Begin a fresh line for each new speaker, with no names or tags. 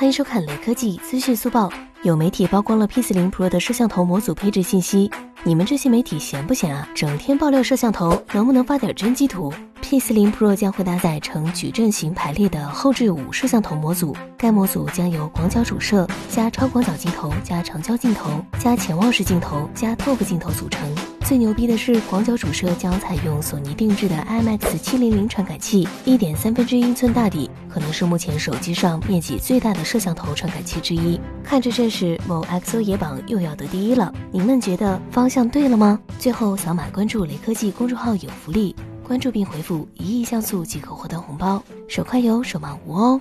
欢迎收看雷科技资讯速报。有媒体曝光了 P40 Pro 的摄像头模组配置信息，你们这些媒体闲不闲啊？整天爆料摄像头，能不能发点真机图？P40 Pro 将会搭载呈矩阵型排列的后置五摄像头模组，该模组将由广角主摄加超广角镜头加长焦镜头加潜望式镜头加 TOF 镜头组成。最牛逼的是，广角主摄将采用索尼定制的 IMX 七零零传感器，一点三分之一寸大底，可能是目前手机上面积最大的摄像头传感器之一。看着阵势，某 XO 野榜又要得第一了，你们觉得方向对了吗？最后扫码关注雷科技公众号有福利，关注并回复一亿像素即可获得红包，手快有，手慢无哦。